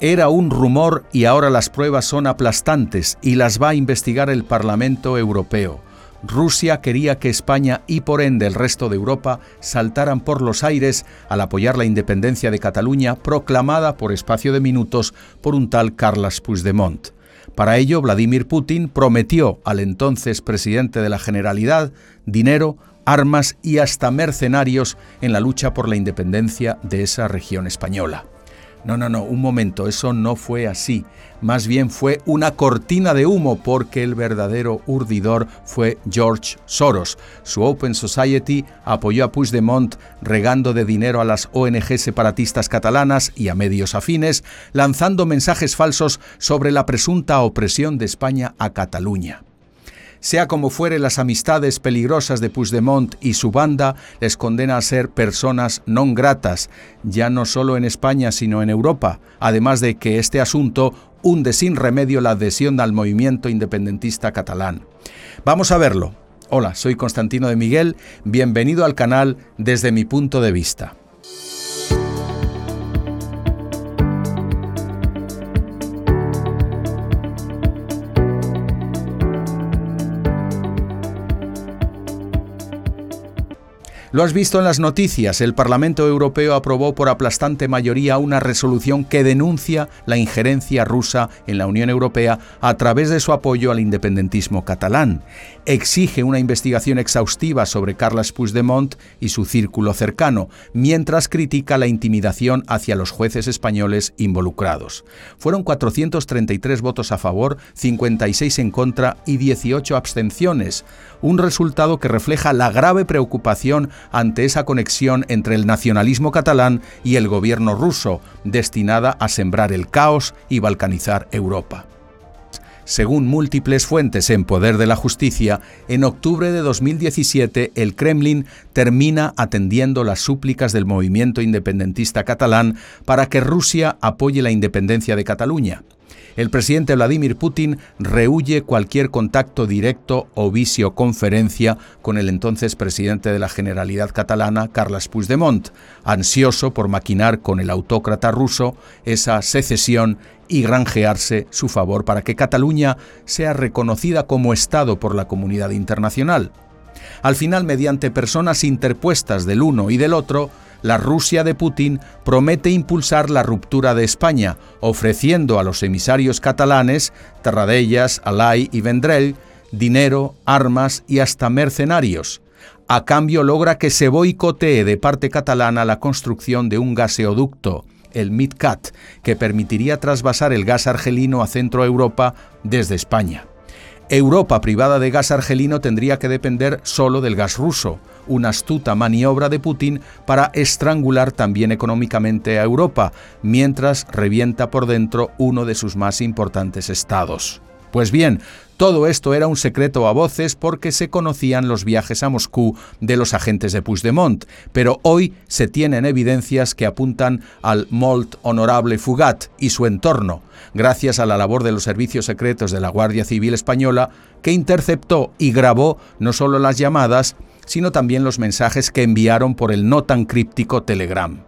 Era un rumor y ahora las pruebas son aplastantes y las va a investigar el Parlamento Europeo. Rusia quería que España y por ende el resto de Europa saltaran por los aires al apoyar la independencia de Cataluña proclamada por espacio de minutos por un tal Carles Puigdemont. Para ello, Vladimir Putin prometió al entonces presidente de la Generalidad dinero, armas y hasta mercenarios en la lucha por la independencia de esa región española. No, no, no, un momento, eso no fue así. Más bien fue una cortina de humo porque el verdadero urdidor fue George Soros. Su Open Society apoyó a Puigdemont regando de dinero a las ONG separatistas catalanas y a medios afines, lanzando mensajes falsos sobre la presunta opresión de España a Cataluña. Sea como fuere, las amistades peligrosas de Puigdemont y su banda les condena a ser personas non gratas, ya no solo en España, sino en Europa, además de que este asunto hunde sin remedio la adhesión al movimiento independentista catalán. Vamos a verlo. Hola, soy Constantino de Miguel, bienvenido al canal desde mi punto de vista. Lo has visto en las noticias, el Parlamento Europeo aprobó por aplastante mayoría una resolución que denuncia la injerencia rusa en la Unión Europea a través de su apoyo al independentismo catalán. Exige una investigación exhaustiva sobre Carles Puigdemont y su círculo cercano, mientras critica la intimidación hacia los jueces españoles involucrados. Fueron 433 votos a favor, 56 en contra y 18 abstenciones, un resultado que refleja la grave preocupación ante esa conexión entre el nacionalismo catalán y el gobierno ruso, destinada a sembrar el caos y balcanizar Europa. Según múltiples fuentes en poder de la justicia, en octubre de 2017 el Kremlin termina atendiendo las súplicas del movimiento independentista catalán para que Rusia apoye la independencia de Cataluña el presidente Vladimir Putin rehuye cualquier contacto directo o visioconferencia con el entonces presidente de la Generalidad catalana, Carles Puigdemont, ansioso por maquinar con el autócrata ruso esa secesión y granjearse su favor para que Cataluña sea reconocida como Estado por la comunidad internacional. Al final, mediante personas interpuestas del uno y del otro, la Rusia de Putin promete impulsar la ruptura de España, ofreciendo a los emisarios catalanes, Terradellas, Alay y Vendrell, dinero, armas y hasta mercenarios. A cambio logra que se boicotee de parte catalana la construcción de un gaseoducto, el MidCat, que permitiría trasvasar el gas argelino a Centro Europa desde España. Europa privada de gas argelino tendría que depender solo del gas ruso, una astuta maniobra de Putin para estrangular también económicamente a Europa, mientras revienta por dentro uno de sus más importantes estados. Pues bien, todo esto era un secreto a voces porque se conocían los viajes a Moscú de los agentes de Puigdemont, pero hoy se tienen evidencias que apuntan al Molt Honorable Fugat y su entorno, gracias a la labor de los servicios secretos de la Guardia Civil Española, que interceptó y grabó no solo las llamadas, sino también los mensajes que enviaron por el no tan críptico Telegram.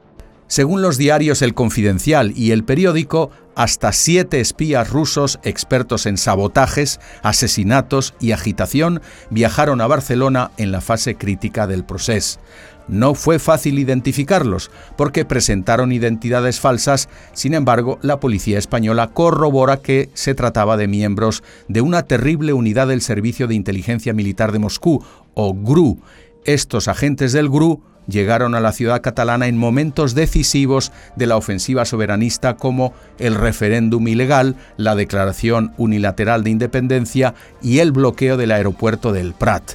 Según los diarios El Confidencial y El Periódico, hasta siete espías rusos expertos en sabotajes, asesinatos y agitación viajaron a Barcelona en la fase crítica del proceso. No fue fácil identificarlos porque presentaron identidades falsas, sin embargo la policía española corrobora que se trataba de miembros de una terrible unidad del Servicio de Inteligencia Militar de Moscú, o GRU. Estos agentes del GRU llegaron a la ciudad catalana en momentos decisivos de la ofensiva soberanista como el referéndum ilegal, la declaración unilateral de independencia y el bloqueo del aeropuerto del Prat.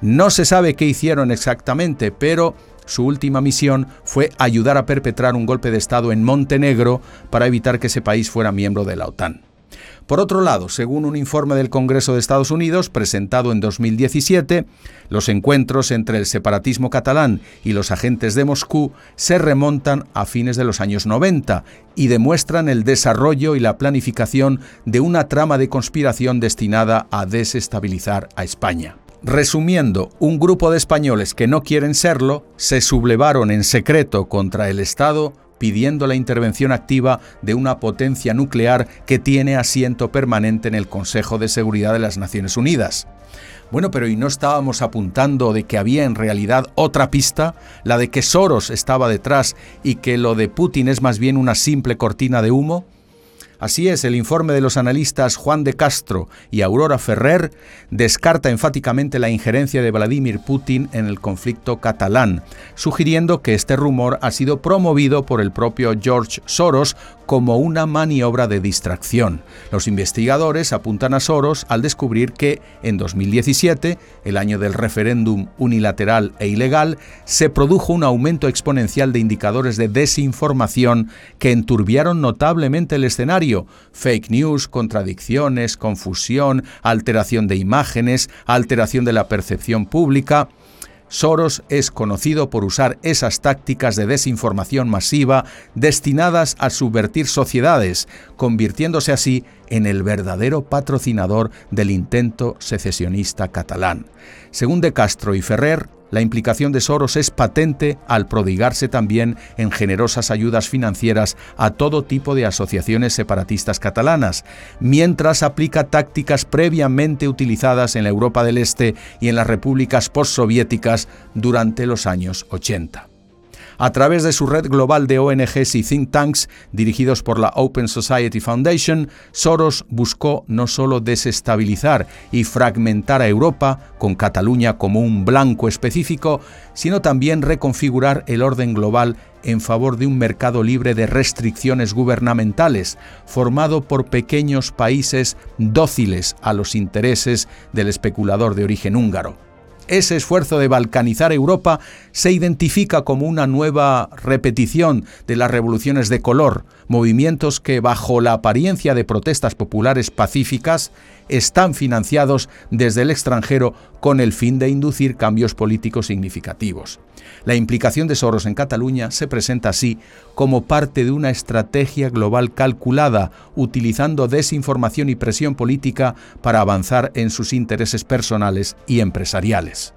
No se sabe qué hicieron exactamente, pero su última misión fue ayudar a perpetrar un golpe de Estado en Montenegro para evitar que ese país fuera miembro de la OTAN. Por otro lado, según un informe del Congreso de Estados Unidos presentado en 2017, los encuentros entre el separatismo catalán y los agentes de Moscú se remontan a fines de los años 90 y demuestran el desarrollo y la planificación de una trama de conspiración destinada a desestabilizar a España. Resumiendo, un grupo de españoles que no quieren serlo se sublevaron en secreto contra el Estado pidiendo la intervención activa de una potencia nuclear que tiene asiento permanente en el Consejo de Seguridad de las Naciones Unidas. Bueno, pero ¿y no estábamos apuntando de que había en realidad otra pista? La de que Soros estaba detrás y que lo de Putin es más bien una simple cortina de humo? Así es, el informe de los analistas Juan de Castro y Aurora Ferrer descarta enfáticamente la injerencia de Vladimir Putin en el conflicto catalán, sugiriendo que este rumor ha sido promovido por el propio George Soros como una maniobra de distracción. Los investigadores apuntan a Soros al descubrir que en 2017, el año del referéndum unilateral e ilegal, se produjo un aumento exponencial de indicadores de desinformación que enturbiaron notablemente el escenario. Fake news, contradicciones, confusión, alteración de imágenes, alteración de la percepción pública. Soros es conocido por usar esas tácticas de desinformación masiva destinadas a subvertir sociedades, convirtiéndose así en el verdadero patrocinador del intento secesionista catalán. Según De Castro y Ferrer, la implicación de Soros es patente al prodigarse también en generosas ayudas financieras a todo tipo de asociaciones separatistas catalanas, mientras aplica tácticas previamente utilizadas en la Europa del Este y en las repúblicas postsoviéticas durante los años 80. A través de su red global de ONGs y think tanks dirigidos por la Open Society Foundation, Soros buscó no solo desestabilizar y fragmentar a Europa, con Cataluña como un blanco específico, sino también reconfigurar el orden global en favor de un mercado libre de restricciones gubernamentales, formado por pequeños países dóciles a los intereses del especulador de origen húngaro. Ese esfuerzo de balcanizar Europa se identifica como una nueva repetición de las revoluciones de color, movimientos que bajo la apariencia de protestas populares pacíficas están financiados desde el extranjero con el fin de inducir cambios políticos significativos. La implicación de Soros en Cataluña se presenta así como parte de una estrategia global calculada, utilizando desinformación y presión política para avanzar en sus intereses personales y empresariales.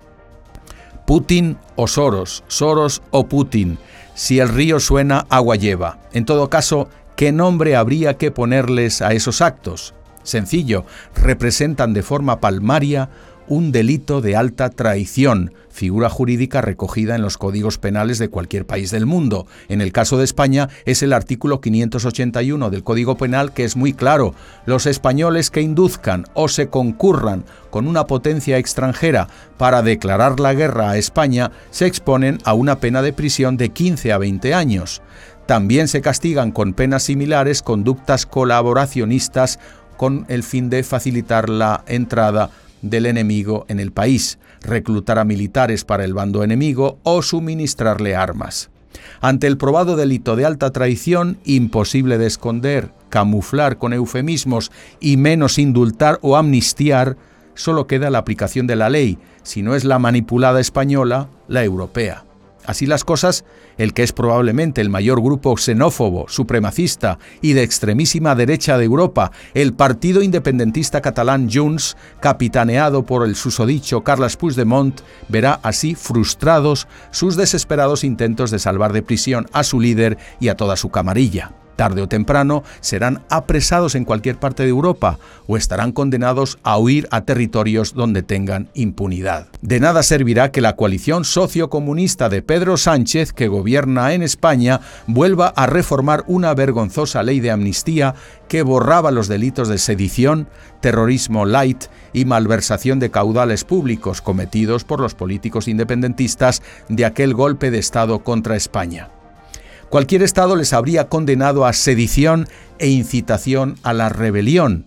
Putin o Soros, Soros o Putin. Si el río suena, agua lleva. En todo caso, ¿qué nombre habría que ponerles a esos actos? Sencillo, representan de forma palmaria un delito de alta traición, figura jurídica recogida en los códigos penales de cualquier país del mundo. En el caso de España es el artículo 581 del Código Penal que es muy claro. Los españoles que induzcan o se concurran con una potencia extranjera para declarar la guerra a España se exponen a una pena de prisión de 15 a 20 años. También se castigan con penas similares conductas colaboracionistas con el fin de facilitar la entrada del enemigo en el país, reclutar a militares para el bando enemigo o suministrarle armas. Ante el probado delito de alta traición, imposible de esconder, camuflar con eufemismos y menos indultar o amnistiar, solo queda la aplicación de la ley, si no es la manipulada española, la europea. Así las cosas, el que es probablemente el mayor grupo xenófobo, supremacista y de extremísima derecha de Europa, el partido independentista catalán Junts, capitaneado por el susodicho Carles Puigdemont, verá así frustrados sus desesperados intentos de salvar de prisión a su líder y a toda su camarilla tarde o temprano serán apresados en cualquier parte de Europa o estarán condenados a huir a territorios donde tengan impunidad. De nada servirá que la coalición sociocomunista de Pedro Sánchez, que gobierna en España, vuelva a reformar una vergonzosa ley de amnistía que borraba los delitos de sedición, terrorismo light y malversación de caudales públicos cometidos por los políticos independentistas de aquel golpe de Estado contra España cualquier Estado les habría condenado a sedición e incitación a la rebelión.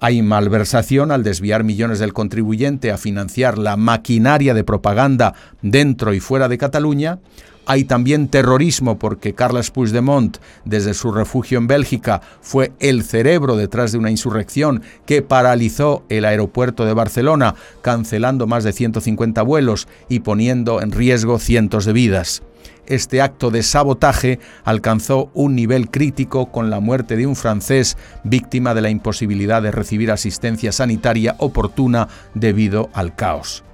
Hay malversación al desviar millones del contribuyente a financiar la maquinaria de propaganda dentro y fuera de Cataluña. Hay también terrorismo porque Carles Puigdemont, desde su refugio en Bélgica, fue el cerebro detrás de una insurrección que paralizó el aeropuerto de Barcelona, cancelando más de 150 vuelos y poniendo en riesgo cientos de vidas este acto de sabotaje alcanzó un nivel crítico con la muerte de un francés víctima de la imposibilidad de recibir asistencia sanitaria oportuna debido al caos.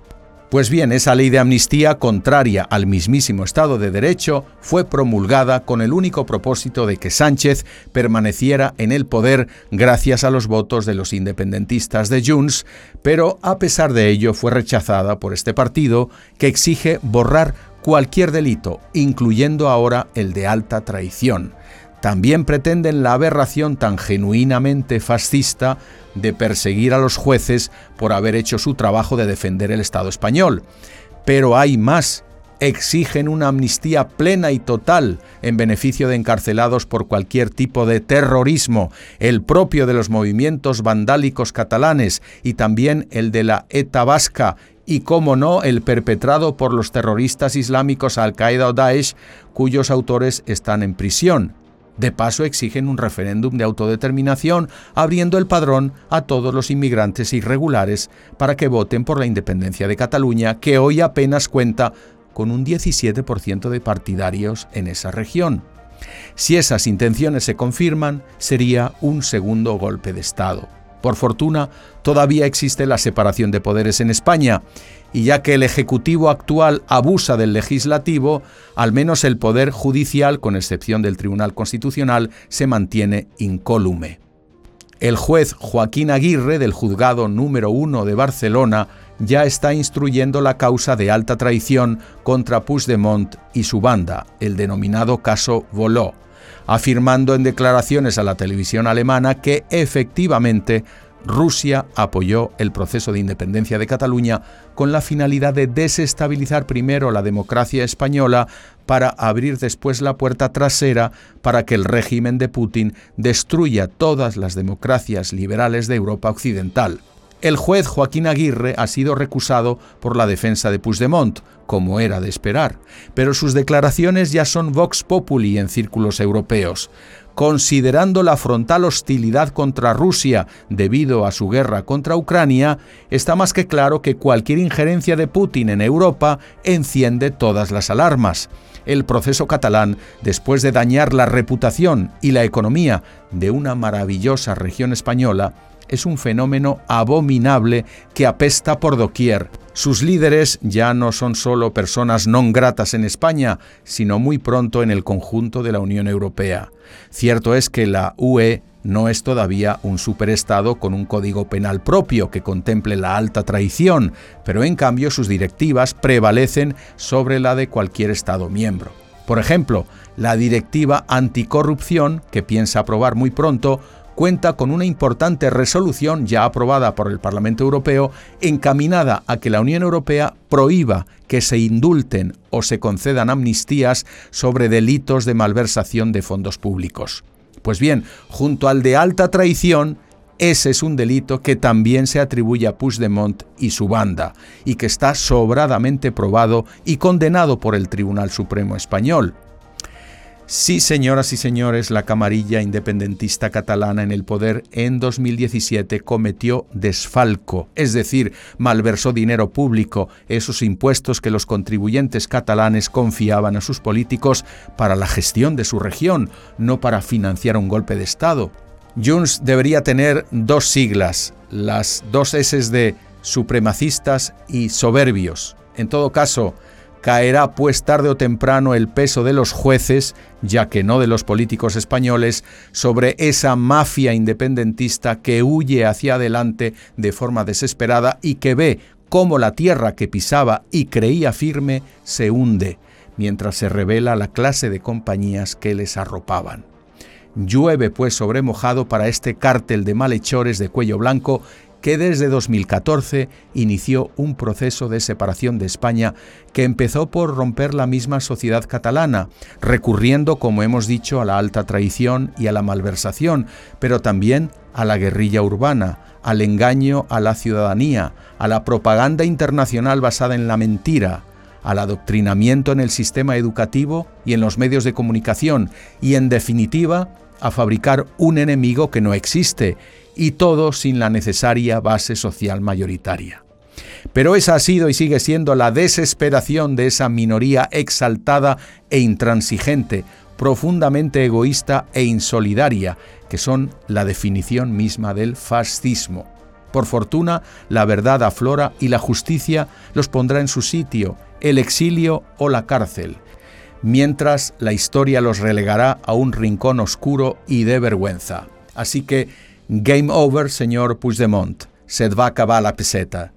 Pues bien, esa ley de amnistía, contraria al mismísimo Estado de Derecho, fue promulgada con el único propósito de que Sánchez permaneciera en el poder gracias a los votos de los independentistas de Junts, pero a pesar de ello fue rechazada por este partido que exige borrar cualquier delito, incluyendo ahora el de alta traición. También pretenden la aberración tan genuinamente fascista de perseguir a los jueces por haber hecho su trabajo de defender el Estado español. Pero hay más. Exigen una amnistía plena y total en beneficio de encarcelados por cualquier tipo de terrorismo, el propio de los movimientos vandálicos catalanes y también el de la ETA vasca y, como no, el perpetrado por los terroristas islámicos Al-Qaeda o Daesh, cuyos autores están en prisión. De paso, exigen un referéndum de autodeterminación, abriendo el padrón a todos los inmigrantes irregulares para que voten por la independencia de Cataluña, que hoy apenas cuenta con un 17% de partidarios en esa región. Si esas intenciones se confirman, sería un segundo golpe de Estado. Por fortuna, todavía existe la separación de poderes en España, y ya que el Ejecutivo actual abusa del Legislativo, al menos el Poder Judicial, con excepción del Tribunal Constitucional, se mantiene incólume. El juez Joaquín Aguirre, del Juzgado número 1 de Barcelona, ya está instruyendo la causa de alta traición contra Puigdemont y su banda, el denominado caso Voló afirmando en declaraciones a la televisión alemana que efectivamente Rusia apoyó el proceso de independencia de Cataluña con la finalidad de desestabilizar primero la democracia española para abrir después la puerta trasera para que el régimen de Putin destruya todas las democracias liberales de Europa Occidental. El juez Joaquín Aguirre ha sido recusado por la defensa de Puigdemont, como era de esperar, pero sus declaraciones ya son vox populi en círculos europeos. Considerando la frontal hostilidad contra Rusia debido a su guerra contra Ucrania, está más que claro que cualquier injerencia de Putin en Europa enciende todas las alarmas. El proceso catalán, después de dañar la reputación y la economía de una maravillosa región española, es un fenómeno abominable que apesta por doquier. Sus líderes ya no son solo personas non gratas en España, sino muy pronto en el conjunto de la Unión Europea. Cierto es que la UE no es todavía un superestado con un código penal propio que contemple la alta traición, pero en cambio sus directivas prevalecen sobre la de cualquier Estado miembro. Por ejemplo, la directiva anticorrupción, que piensa aprobar muy pronto, cuenta con una importante resolución ya aprobada por el Parlamento Europeo encaminada a que la Unión Europea prohíba que se indulten o se concedan amnistías sobre delitos de malversación de fondos públicos. Pues bien, junto al de alta traición, ese es un delito que también se atribuye a Puigdemont y su banda, y que está sobradamente probado y condenado por el Tribunal Supremo Español. Sí, señoras y señores, la camarilla independentista catalana en el poder en 2017 cometió desfalco, es decir, malversó dinero público, esos impuestos que los contribuyentes catalanes confiaban a sus políticos para la gestión de su región, no para financiar un golpe de Estado. Junts debería tener dos siglas, las dos S de supremacistas y soberbios. En todo caso, caerá pues tarde o temprano el peso de los jueces, ya que no de los políticos españoles, sobre esa mafia independentista que huye hacia adelante de forma desesperada y que ve cómo la tierra que pisaba y creía firme se hunde, mientras se revela la clase de compañías que les arropaban. Llueve pues sobre mojado para este cártel de malhechores de cuello blanco que desde 2014 inició un proceso de separación de España que empezó por romper la misma sociedad catalana, recurriendo, como hemos dicho, a la alta traición y a la malversación, pero también a la guerrilla urbana, al engaño a la ciudadanía, a la propaganda internacional basada en la mentira, al adoctrinamiento en el sistema educativo y en los medios de comunicación y, en definitiva, a fabricar un enemigo que no existe y todo sin la necesaria base social mayoritaria. Pero esa ha sido y sigue siendo la desesperación de esa minoría exaltada e intransigente, profundamente egoísta e insolidaria, que son la definición misma del fascismo. Por fortuna, la verdad aflora y la justicia los pondrá en su sitio, el exilio o la cárcel, mientras la historia los relegará a un rincón oscuro y de vergüenza. Así que, game over, señor Puigdemont, se va a acabar la peseta.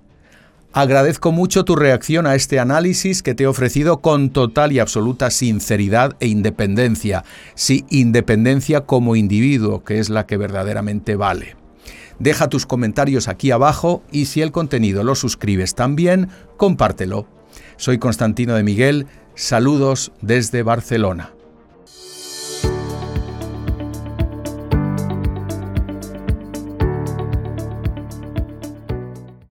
Agradezco mucho tu reacción a este análisis que te he ofrecido con total y absoluta sinceridad e independencia. Sí, independencia como individuo, que es la que verdaderamente vale. Deja tus comentarios aquí abajo y si el contenido lo suscribes también, compártelo. Soy Constantino de Miguel, saludos desde Barcelona.